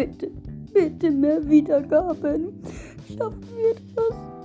Bitte, bitte mehr Wiedergaben. Schaffen wir das?